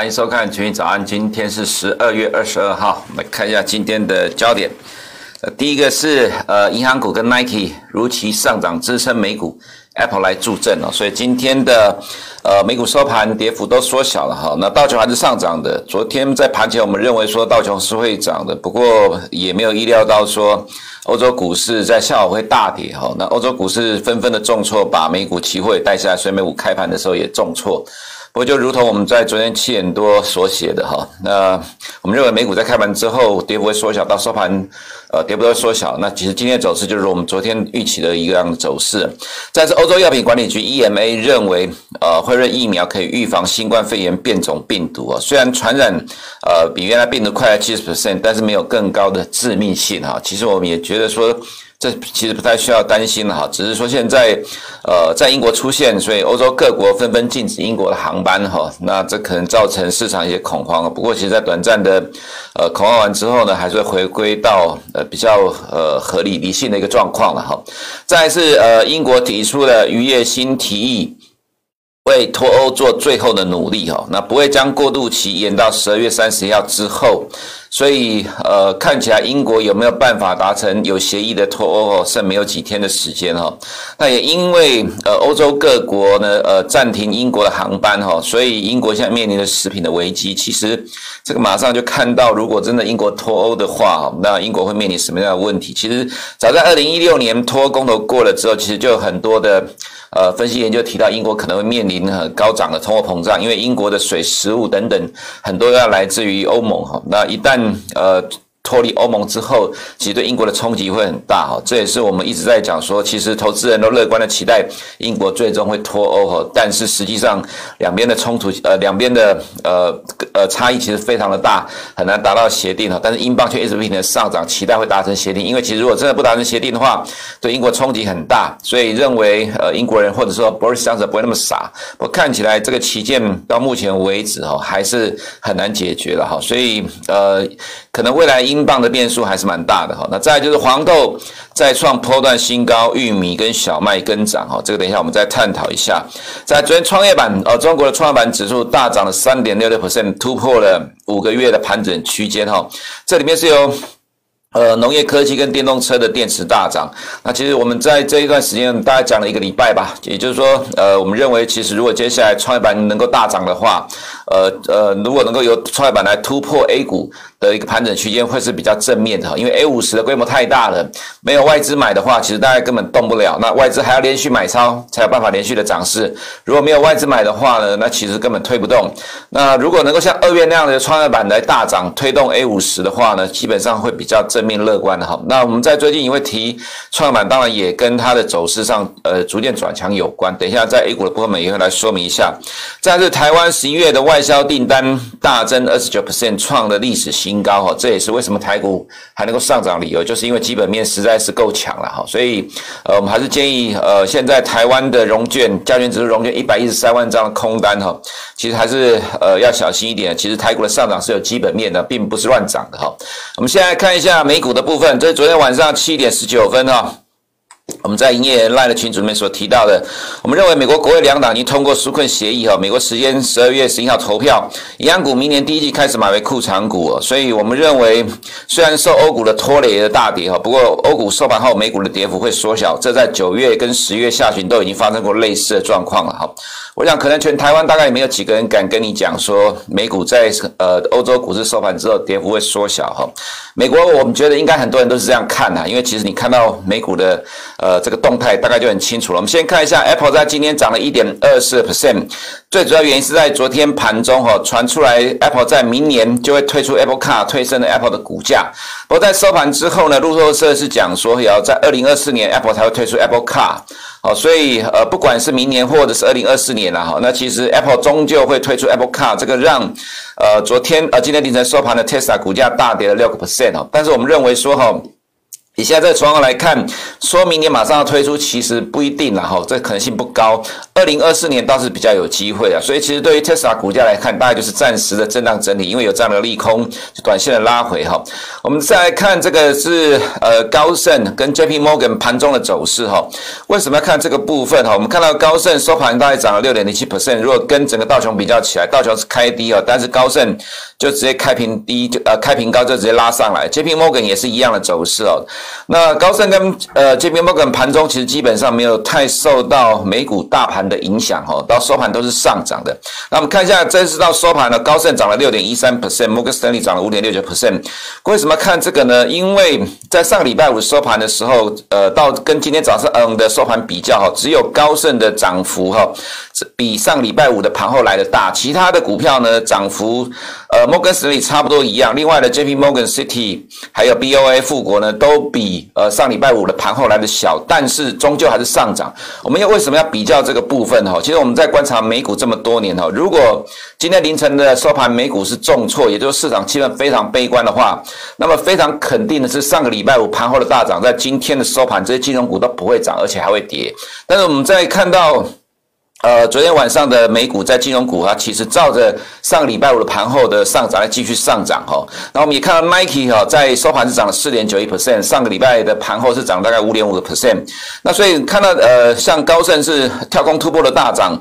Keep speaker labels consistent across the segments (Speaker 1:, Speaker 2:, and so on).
Speaker 1: 欢迎收看《群益早安》，今天是十二月二十二号，我们看一下今天的焦点。第一个是呃，银行股跟 Nike 如期上涨，支撑美股，Apple 来助阵哦，所以今天的呃美股收盘跌幅都缩小了哈。那道琼还是上涨的，昨天在盘前我们认为说道琼是会涨的，不过也没有意料到说欧洲股市在下午会大跌哈。那欧洲股市纷纷的重挫，把美股期货也带下来，所以美股开盘的时候也重挫。不过，就如同我们在昨天七点多所写的哈，那我们认为美股在开盘之后跌幅会缩小，到收盘，呃，跌幅会缩小。那其实今天的走势就是我们昨天预期的一个样的走势。再次欧洲药品管理局 EMA 认为，呃，辉瑞疫苗可以预防新冠肺炎变种病毒啊，虽然传染呃比原来病毒快了七十 percent，但是没有更高的致命性哈。其实我们也觉得说。这其实不太需要担心了哈，只是说现在，呃，在英国出现，所以欧洲各国纷纷禁止英国的航班哈，那这可能造成市场一些恐慌。不过，其实，在短暂的呃恐慌完之后呢，还是回归到呃比较呃合理理性的一个状况了哈。再来是呃英国提出了渔业新提议，为脱欧做最后的努力哈，那不会将过渡期延到十二月三十一号之后。所以，呃，看起来英国有没有办法达成有协议的脱欧哦，剩没有几天的时间哈。那也因为呃，欧洲各国呢，呃，暂停英国的航班哈，所以英国现在面临的食品的危机。其实这个马上就看到，如果真的英国脱欧的话，那英国会面临什么样的问题？其实早在二零一六年脱欧公投过了之后，其实就有很多的呃分析研究提到，英国可能会面临很高涨的通货膨胀，因为英国的水、食物等等很多要来自于欧盟哈。那一旦嗯，呃。脱离欧盟之后，其实对英国的冲击会很大哈，这也是我们一直在讲说，其实投资人都乐观的期待英国最终会脱欧哈，但是实际上两边的冲突，呃，两边的呃呃差异其实非常的大，很难达到协定哈，但是英镑却一直不停的上涨，期待会达成协定，因为其实如果真的不达成协定的话，对英国冲击很大，所以认为呃英国人或者说 Boris Johnson 不会那么傻，不过看起来这个旗舰到目前为止哈还是很难解决了哈，所以呃。可能未来英镑的变数还是蛮大的哈，那再来就是黄豆再创波段新高，玉米跟小麦跟涨哈，这个等一下我们再探讨一下。在昨天创业板呃，中国的创业板指数大涨了三点六六 percent，突破了五个月的盘整区间哈，这里面是由。呃，农业科技跟电动车的电池大涨。那其实我们在这一段时间大概讲了一个礼拜吧，也就是说，呃，我们认为其实如果接下来创业板能够大涨的话，呃呃，如果能够由创业板来突破 A 股的一个盘整区间，会是比较正面的哈。因为 A 五十的规模太大了，没有外资买的话，其实大家根本动不了。那外资还要连续买超才有办法连续的涨势。如果没有外资买的话呢，那其实根本推不动。那如果能够像二月那样的创业板来大涨推动 A 五十的话呢，基本上会比较正。面乐观的哈，那我们在最近也会提创业板，当然也跟它的走势上呃逐渐转强有关。等一下在 A 股的部分也会来说明一下。再是台湾十一月的外销订单大增二十九 percent，创了历史新高哈，这也是为什么台股还能够上涨理由，就是因为基本面实在是够强了哈。所以呃我们还是建议呃现在台湾的融券加权指数融券一百一十三万张的空单哈，其实还是呃要小心一点。其实台股的上涨是有基本面的，并不是乱涨的哈。我们现在看一下。美股的部分，这是昨天晚上七点十九分哈，我们在营业 LINE 的群组里面所提到的，我们认为美国国会两党已经通过纾困协议哈，美国时间十二月十一号投票，银行股明年第一季开始买为库藏股，所以我们认为虽然受欧股的拖累的大跌哈，不过欧股收盘后美股的跌幅会缩小，这在九月跟十月下旬都已经发生过类似的状况了哈。我想，可能全台湾大概也没有几个人敢跟你讲说，美股在呃欧洲股市收盘之后跌幅会缩小哈。美国我们觉得应该很多人都是这样看的，因为其实你看到美股的呃这个动态，大概就很清楚了。我们先看一下 Apple 在今天涨了一点二四 percent，最主要原因是在昨天盘中哈传出来 Apple 在明年就会推出 Apple Car，推升了 Apple 的股价。不过在收盘之后呢，路透社是讲说，也要在二零二四年 Apple 才会推出 Apple Car。好，所以呃，不管是明年或者是二零二四年了哈，那其实 Apple 终究会推出 Apple Car，这个让呃昨天呃今天凌晨收盘的 Tesla 股价大跌了六个 percent 哦。但是我们认为说哈，以现在这个状况来看，说明年马上要推出，其实不一定了哈，这可能性不高。二零二四年倒是比较有机会啊，所以其实对于特斯拉股价来看，大概就是暂时的震荡整理，因为有这样的利空，就短线的拉回哈。我们再来看这个是呃高盛跟 JP Morgan 盘中的走势哈。为什么要看这个部分哈？我们看到高盛收盘大概涨了六点零七 percent，如果跟整个道琼比较起来，道琼是开低啊，但是高盛就直接开平低就呃开平高就直接拉上来，JP Morgan 也是一样的走势哦。那高盛跟呃 JP Morgan 盘中其实基本上没有太受到美股大盘的影响哈，到收盘都是上涨的。那我们看一下，这次到收盘呢，高盛涨了六点一三 percent，Morgan Stanley 涨了五点六九 percent。为什么看这个呢？因为在上个礼拜五收盘的时候，呃，到跟今天早上嗯的收盘比较哈，只有高盛的涨幅哈，比上礼拜五的盘后来的大，其他的股票呢涨幅呃 Morgan Stanley 差不多一样。另外的 JP Morgan City 还有 BOA 富国呢都比。呃上礼拜五的盘后来的小，但是终究还是上涨。我们要为什么要比较这个部分哈？其实我们在观察美股这么多年哈，如果今天凌晨的收盘美股是重挫，也就是市场气氛非常悲观的话，那么非常肯定的是上个礼拜五盘后的大涨，在今天的收盘这些金融股都不会涨，而且还会跌。但是我们在看到。呃，昨天晚上的美股在金融股啊，其实照着上个礼拜五的盘后的上涨来继续上涨哈。那我们也看到 Nike 哈，在收盘是涨了四点九一 percent，上个礼拜的盘后是涨大概五点五个 percent。那所以看到呃，像高盛是跳空突破的大涨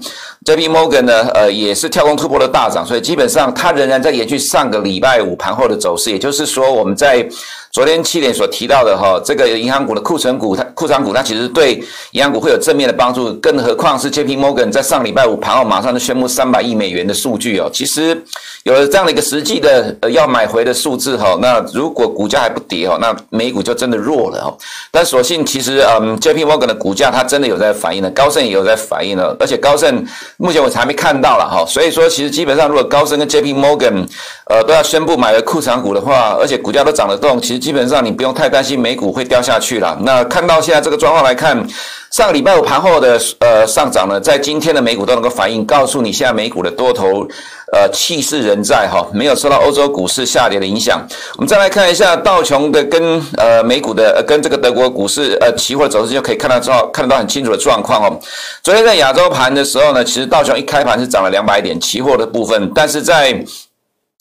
Speaker 1: ，JP Morgan 呢，呃，也是跳空突破的大涨，所以基本上它仍然在延续上个礼拜五盘后的走势，也就是说我们在。昨天七点所提到的哈，这个银行股的库存股，它库存股，它其实对银行股会有正面的帮助，更何况是 JP Morgan 在上礼拜五盘后马上就宣布三百亿美元的数据哦，其实有了这样的一个实际的呃要买回的数字哈，那如果股价还不跌哈，那美股就真的弱了哈。但所幸其实嗯 JP Morgan 的股价它真的有在反应了，高盛也有在反应了，而且高盛目前我才没看到了哈，所以说其实基本上如果高盛跟 JP Morgan 呃都要宣布买了库藏股的话，而且股价都涨得动，其实。基本上你不用太担心美股会掉下去了。那看到现在这个状况来看，上个礼拜五盘后的呃上涨呢，在今天的美股都能够反映，告诉你现在美股的多头呃气势仍在哈，没有受到欧洲股市下跌的影响。我们再来看一下道琼的跟呃美股的呃跟这个德国股市呃期货走势，就可以看到状看得到很清楚的状况哦。昨天在亚洲盘的时候呢，其实道琼一开盘是涨了两百点，期货的部分，但是在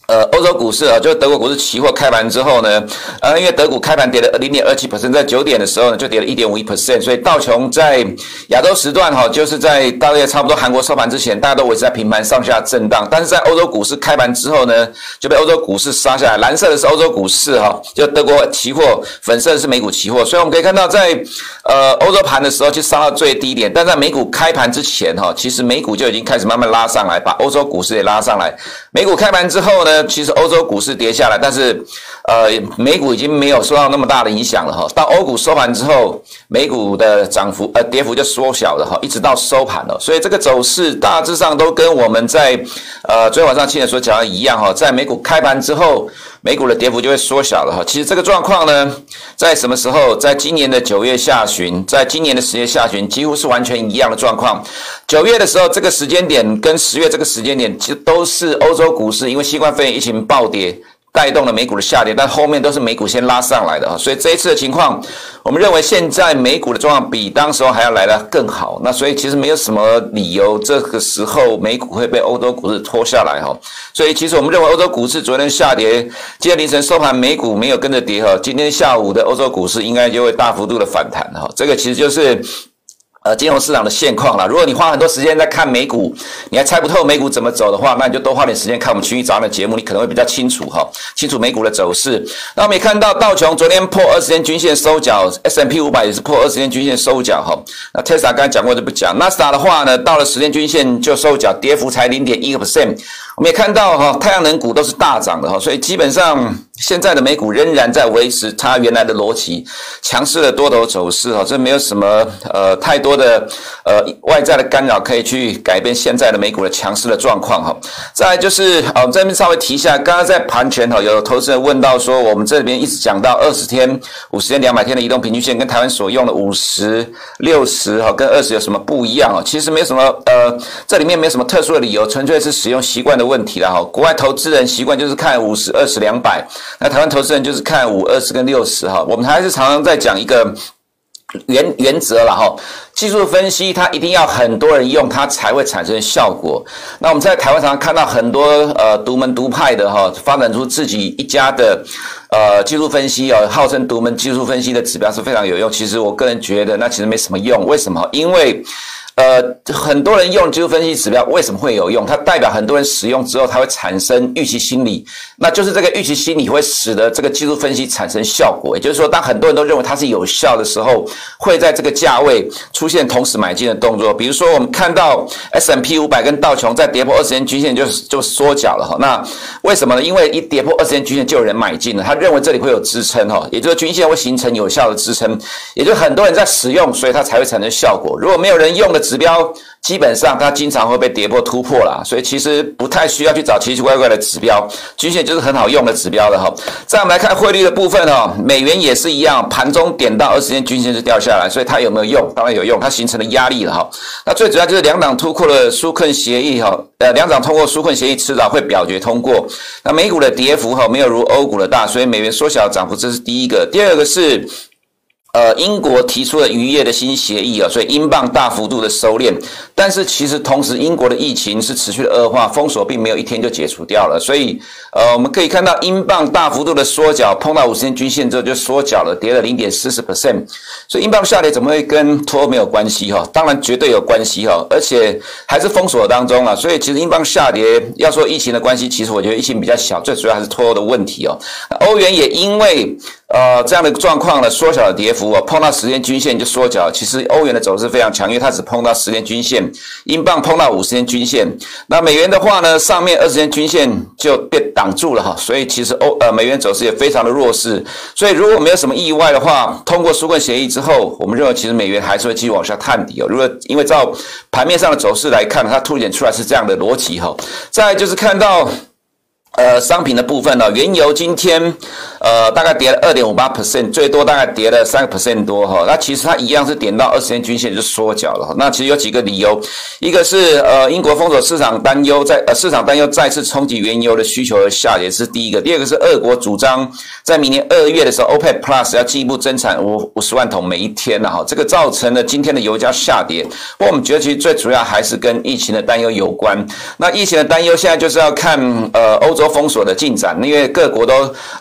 Speaker 1: 呃，欧洲股市啊，就是德国股市期货开盘之后呢，呃，因为德股开盘跌了零点二七 percent，在九点的时候呢，就跌了一点五一 percent，所以道琼在亚洲时段哈，就是在大约差不多韩国收盘之前，大家都维持在平盘上下震荡，但是在欧洲股市开盘之后呢，就被欧洲股市杀下来，蓝色的是欧洲股市哈，就德国期货，粉色的是美股期货，所以我们可以看到在呃欧洲盘的时候就杀到最低点，但在美股开盘之前哈，其实美股就已经开始慢慢拉上来，把欧洲股市也拉上来，美股开盘之后呢。其实欧洲股市跌下来，但是，呃，美股已经没有受到那么大的影响了哈。到欧股收盘之后，美股的涨幅呃跌幅就缩小了哈，一直到收盘了。所以这个走势大致上都跟我们在呃昨天晚上七点所讲的一样哈，在美股开盘之后，美股的跌幅就会缩小了哈。其实这个状况呢，在什么时候？在今年的九月下旬，在今年的十月下旬，几乎是完全一样的状况。九月的时候，这个时间点跟十月这个时间点，其实都是欧洲股市因为新冠肺炎疫情暴跌。带动了美股的下跌，但后面都是美股先拉上来的啊，所以这一次的情况，我们认为现在美股的状况比当时候还要来得更好。那所以其实没有什么理由这个时候美股会被欧洲股市拖下来哈。所以其实我们认为欧洲股市昨天下跌，今天凌晨收盘美股没有跟着跌哈，今天下午的欧洲股市应该就会大幅度的反弹哈。这个其实就是。呃，金融市场的现况啦。如果你花很多时间在看美股，你还猜不透美股怎么走的话，那你就多花点时间看我们群益早安的节目，你可能会比较清楚哈，清楚美股的走势。那我们也看到道琼昨天破二十天均线收脚，S&P 五百也是破二十天均线收脚哈。那 Tesla 刚才讲过就不讲，纳斯达的话呢，到了十天均线就收脚，跌幅才零点一个 percent。我们也看到哈，太阳能股都是大涨的哈，所以基本上现在的美股仍然在维持它原来的逻辑，强势的多头走势哈，这没有什么呃太多的呃外在的干扰可以去改变现在的美股的强势的状况哈。再来就是啊，这边稍微提一下，刚刚在盘前哈，有投资人问到说，我们这边一直讲到二十天、五十天、两百天的移动平均线，跟台湾所用的五十、六十哈，跟二十有什么不一样啊？其实没有什么呃，这里面没有什么特殊的理由，纯粹是使用习惯的。问题了哈。国外投资人习惯就是看五十、二十、两百，那台湾投资人就是看五、二十跟六十哈。我们还是常常在讲一个原原则了哈。技术分析它一定要很多人用，它才会产生效果。那我们在台湾常常看到很多呃独门独派的哈，发展出自己一家的呃技术分析哦，号称独门技术分析的指标是非常有用。其实我个人觉得那其实没什么用，为什么？因为呃，很多人用技术分析指标为什么会有用？它代表很多人使用之后，它会产生预期心理，那就是这个预期心理会使得这个技术分析产生效果。也就是说，当很多人都认为它是有效的时候，会在这个价位出现同时买进的动作。比如说，我们看到 S M P 五百跟道琼在跌破二十天均线就就缩脚了哈。那为什么呢？因为一跌破二十天均线就有人买进了，他认为这里会有支撑哈，也就是均线会形成有效的支撑，也就很多人在使用，所以它才会产生效果。如果没有人用的，指标基本上它经常会被跌破突破啦，所以其实不太需要去找奇奇怪怪的指标，均线就是很好用的指标了哈。再来看汇率的部分哈，美元也是一样，盘中点到二十天均线就掉下来，所以它有没有用？当然有用，它形成了压力了哈。那最主要就是两党突破的纾困协议哈，呃，两党通过纾困协议迟早会表决通过。那美股的跌幅哈没有如欧股的大，所以美元缩小涨幅这是第一个，第二个是。呃，英国提出了渔业的新协议啊，所以英镑大幅度的收敛，但是其实同时英国的疫情是持续的恶化，封锁并没有一天就解除掉了，所以呃，我们可以看到英镑大幅度的缩脚，碰到五十天均线之后就缩脚了，跌了零点四十 percent，所以英镑下跌怎么会跟脱欧没有关系哈？当然绝对有关系哈，而且还是封锁当中啊，所以其实英镑下跌要说疫情的关系，其实我觉得疫情比较小，最主要还是脱欧的问题哦。欧元也因为。呃，这样的状况呢，缩小了跌幅哦，碰到十天均线就缩小。其实欧元的走势非常强，因为它只碰到十天均线，英镑碰到五十天均线。那美元的话呢，上面二十天均线就被挡住了哈，所以其实欧呃美元走势也非常的弱势。所以如果没有什么意外的话，通过纾困协议之后，我们认为其实美元还是会继续往下探底哦。如果因为照盘面上的走势来看，它凸显出来是这样的逻辑哈。再就是看到。呃，商品的部分呢，原油今天呃大概跌了二点五八 percent，最多大概跌了三个 percent 多哈。那其实它一样是点到二十天均线就缩脚了。那其实有几个理由，一个是呃英国封锁市场担忧在呃市场担忧再次冲击原油的需求而下跌是第一个，第二个是俄国主张在明年二月的时候 OPEC Plus 要进一步增产五五十万桶每一天了哈，这个造成了今天的油价下跌。不过我们觉得其实最主要还是跟疫情的担忧有关。那疫情的担忧现在就是要看呃欧洲。封锁的进展，因为各国都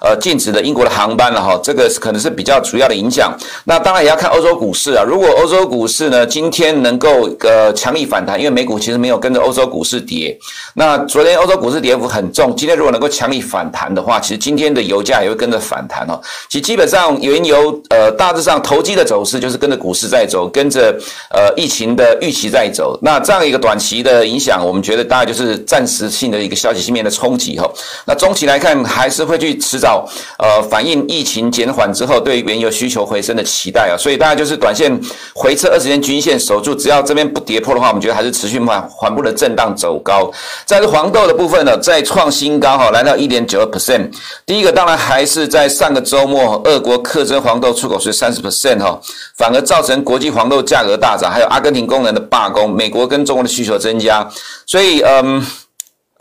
Speaker 1: 呃禁止的英国的航班了哈，这个可能是比较主要的影响。那当然也要看欧洲股市啊，如果欧洲股市呢今天能够呃强力反弹，因为美股其实没有跟着欧洲股市跌。那昨天欧洲股市跌幅很重，今天如果能够强力反弹的话，其实今天的油价也会跟着反弹哦。其实基本上原油呃大致上投机的走势就是跟着股市在走，跟着呃疫情的预期在走。那这样一个短期的影响，我们觉得大概就是暂时性的一个消息性面的冲击哈。那中期来看，还是会去迟早呃反映疫情减缓之后对原油需求回升的期待啊，所以大家就是短线回撤二十天均线守住，只要这边不跌破的话，我们觉得还是持续缓缓步的震荡走高。再是黄豆的部分呢，再创新高哈，来到一点九二 percent。第一个当然还是在上个周末，俄国课征黄豆出口税三十 percent 哈，反而造成国际黄豆价格大涨，还有阿根廷工人的罢工，美国跟中国的需求增加，所以嗯。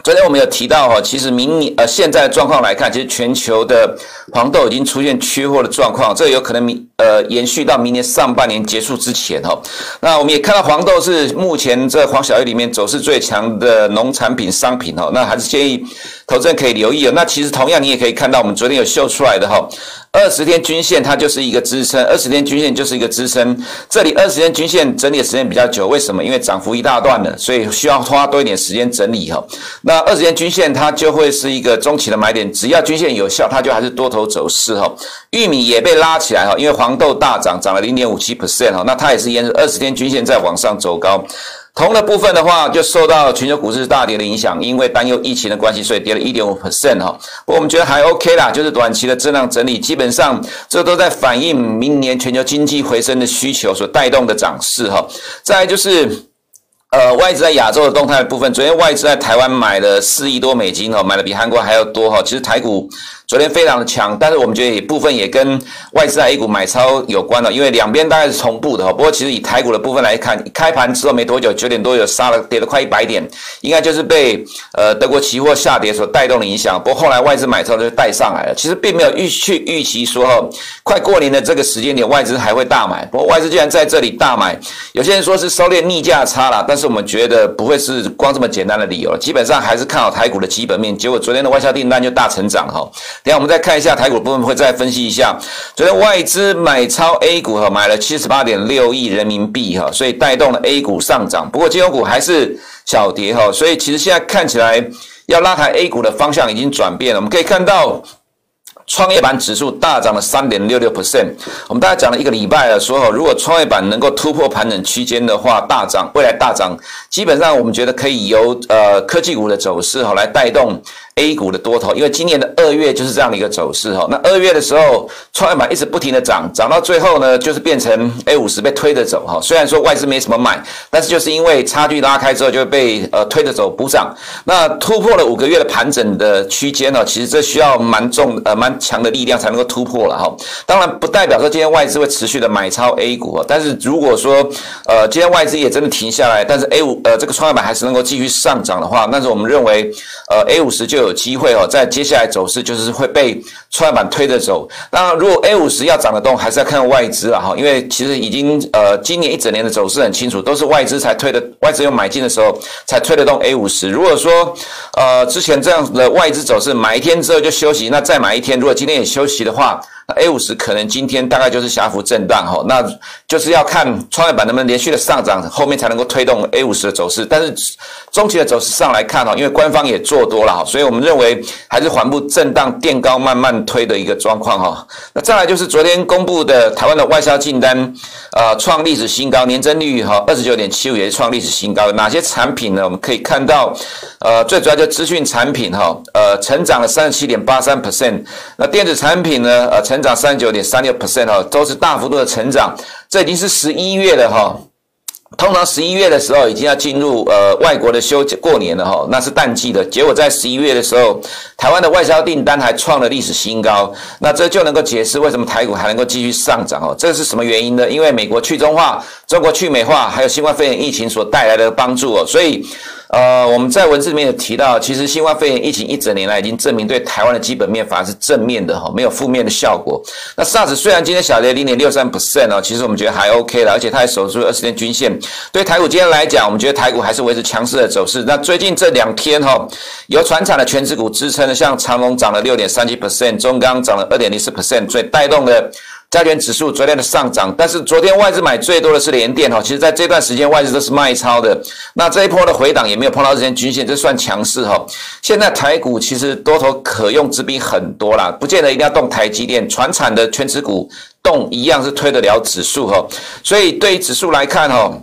Speaker 1: 昨天我们有提到哈，其实明年呃现在的状况来看，其实全球的黄豆已经出现缺货的状况，这有可能明呃延续到明年上半年结束之前哈。那我们也看到黄豆是目前这黄小玉里面走势最强的农产品商品哈，那还是建议投资人可以留意哦。那其实同样你也可以看到，我们昨天有秀出来的哈。二十天均线它就是一个支撑，二十天均线就是一个支撑。这里二十天均线整理的时间比较久，为什么？因为涨幅一大段了，所以需要花多一点时间整理哈。那二十天均线它就会是一个中期的买点，只要均线有效，它就还是多头走势哈。玉米也被拉起来哈，因为黄豆大涨，涨了零点五七 percent 哈，那它也是沿着二十天均线在往上走高。铜的部分的话，就受到全球股市大跌的影响，因为担忧疫情的关系，所以跌了一点五 percent 哈。不过我们觉得还 OK 啦，就是短期的震荡整理，基本上这都在反映明年全球经济回升的需求所带动的涨势哈。再就是。呃，外资在亚洲的动态部分，昨天外资在台湾买了四亿多美金哈，买的比韩国还要多哈。其实台股昨天非常的强，但是我们觉得也部分也跟外资在 A 股买超有关了，因为两边大概是同步的哈。不过其实以台股的部分来看，开盘之后没多久，九点多有杀了跌了快一百点，应该就是被呃德国期货下跌所带动的影响。不过后来外资买超就带上来了，其实并没有预去预期说哈，快过年的这个时间点外资还会大买。不过外资既然在这里大买，有些人说是收敛逆价差了，但是我们觉得不会是光这么简单的理由，基本上还是看好台股的基本面。结果昨天的外销订单就大成长哈。等下我们再看一下台股部分，会再分析一下。昨天外资买超 A 股哈，买了七十八点六亿人民币哈，所以带动了 A 股上涨。不过金融股还是小跌哈，所以其实现在看起来要拉抬 A 股的方向已经转变了。我们可以看到。创业板指数大涨了三点六六 percent。我们大概讲了一个礼拜了，说如果创业板能够突破盘整区间的话，大涨，未来大涨，基本上我们觉得可以由呃科技股的走势哈来带动。A 股的多头，因为今年的二月就是这样的一个走势哈。那二月的时候，创业板一直不停的涨，涨到最后呢，就是变成 A 五十被推着走哈。虽然说外资没什么买，但是就是因为差距拉开之后，就会被呃推着走补涨。那突破了五个月的盘整的区间呢，其实这需要蛮重呃蛮强的力量才能够突破了哈。当然不代表说今天外资会持续的买超 A 股，但是如果说呃今天外资也真的停下来，但是 A 五呃这个创业板还是能够继续上涨的话，那是我们认为呃 A 五十就有。有机会哦，在接下来走势就是会被创业板推着走。那如果 A 五十要涨得动，还是要看外资了哈，因为其实已经呃今年一整年的走势很清楚，都是外资才推的，外资有买进的时候才推得动 A 五十。如果说呃之前这样的外资走势，买一天之后就休息，那再买一天，如果今天也休息的话。A 五十可能今天大概就是狭幅震荡哈，那就是要看创业板能不能连续的上涨，后面才能够推动 A 五十的走势。但是中期的走势上来看哈，因为官方也做多了哈，所以我们认为还是缓步震荡垫高慢慢推的一个状况哈。那再来就是昨天公布的台湾的外销订单，呃，创历史新高，年增率哈二十九点七五也是创历史新高。哪些产品呢？我们可以看到，呃，最主要就资讯产品哈，呃，成长了三十七点八三 percent。那电子产品呢，呃，成增长三十九点三六 percent 哈，都是大幅度的成长。这已经是十一月了哈。通常十一月的时候已经要进入呃外国的休过年了哈，那是淡季的。结果在十一月的时候，台湾的外销订单还创了历史新高。那这就能够解释为什么台股还能够继续上涨哦。这是什么原因呢？因为美国去中化、中国去美化，还有新冠肺炎疫情所带来的帮助哦。所以。呃，我们在文字里面有提到，其实新冠肺炎疫情一整年来已经证明对台湾的基本面反而是正面的哈，没有负面的效果。那 SARS 虽然今天小跌零点六三 percent 哦，其实我们觉得还 OK 了，而且它还守住二十天均线。对台股今天来讲，我们觉得台股还是维持强势的走势。那最近这两天哈，有传产的权值股支撑的，像长荣涨了六点三七 percent，中钢涨了二点零四 percent，所以带动了。加权指数昨天的上涨，但是昨天外资买最多的是联电哈，其实在这段时间外资都是卖超的，那这一波的回档也没有碰到这根均线，这算强势哈。现在台股其实多头可用之兵很多啦，不见得一定要动台积电，传产的全职股动一样是推得了指数哈，所以对于指数来看哈。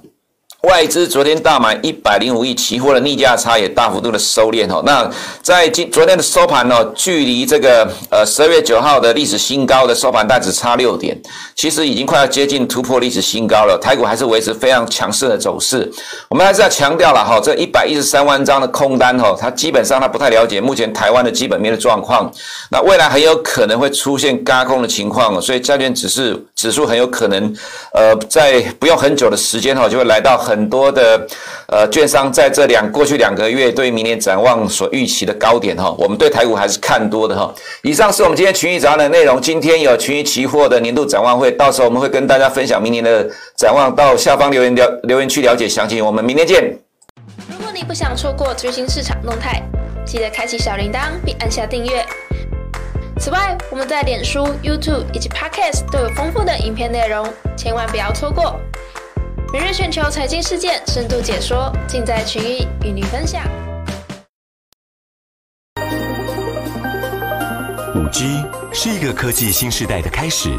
Speaker 1: 外资昨天大买一百零五亿，期货的逆价差也大幅度的收敛哦。那在今昨天的收盘呢，距离这个呃十二月九号的历史新高的收盘大只差六点，其实已经快要接近突破历史新高了。台股还是维持非常强势的走势。我们还是要强调了哈，这一百一十三万张的空单哈，它基本上它不太了解目前台湾的基本面的状况。那未来很有可能会出现嘎空的情况，所以债券指数指数很有可能呃在不用很久的时间哈，就会来到很。很多的呃券商在这两过去两个月对明年展望所预期的高点哈，我们对台股还是看多的哈。以上是我们今天群益早上的内容。今天有群益期货的年度展望会，到时候我们会跟大家分享明年的展望，到下方留言了留言区了解详情。我们明天见。
Speaker 2: 如果你不想错过最新市场动态，记得开启小铃铛并按下订阅。此外，我们在脸书、YouTube 以及 Podcast 都有丰富的影片内容，千万不要错过。每日全球财经事件深度解说，尽在群益与您分享。
Speaker 3: 五 G 是一个科技新时代的开始，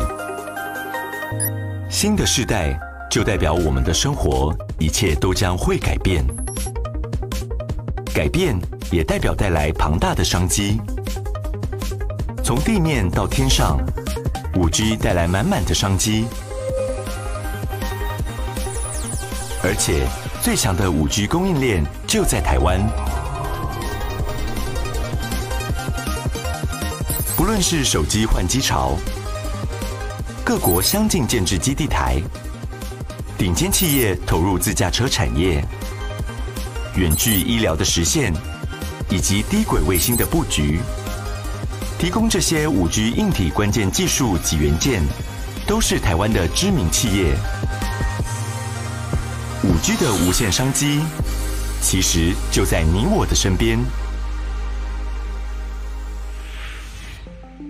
Speaker 3: 新的世代就代表我们的生活一切都将会改变，改变也代表带来庞大的商机。从地面到天上，五 G 带来满满的商机。而且，最强的五 G 供应链就在台湾。不论是手机换机潮，各国相继建置基地台，顶尖企业投入自驾车产业，远距医疗的实现，以及低轨卫星的布局，提供这些五 G 硬体关键技术及元件，都是台湾的知名企业。五 G 的无限商机，其实就在你我的身边。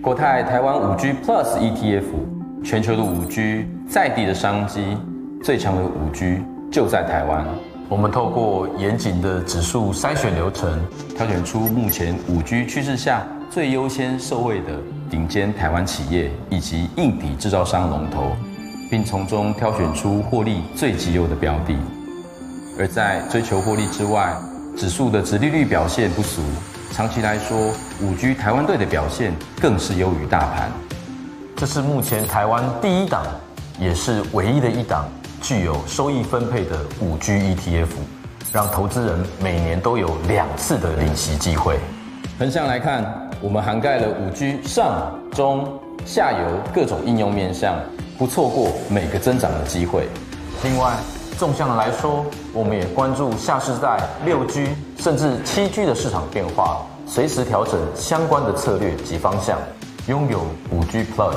Speaker 4: 国泰台湾五 G Plus ETF，全球的五 G 在地的商机，最强的五 G 就在台湾。我们透过严谨的指数筛选流程，挑选出目前五 G 趋势下最优先受惠的顶尖台湾企业以及硬体制造商龙头，并从中挑选出获利最绩优的标的。而在追求获利之外，指数的殖利率表现不俗，长期来说，五 G 台湾队的表现更是优于大盘。这是目前台湾第一档，也是唯一的一档。具有收益分配的五 G ETF，让投资人每年都有两次的领息机会。横向来看，我们涵盖了五 G 上、中、下游各种应用面向，不错过每个增长的机会。另外，纵向的来说，我们也关注下世代六 G 甚至七 G 的市场变化，随时调整相关的策略及方向，拥有五 G Plus，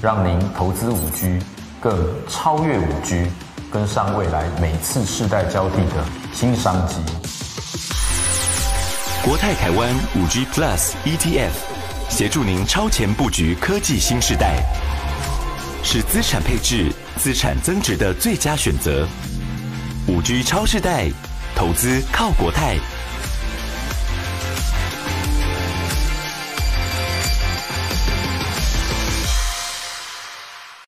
Speaker 4: 让您投资五 G。更超越五 G，跟上未来每次世代交替的新商机。
Speaker 3: 国泰台湾五 G Plus ETF，协助您超前布局科技新世代，是资产配置、资产增值的最佳选择。五 G 超世代，投资靠国泰。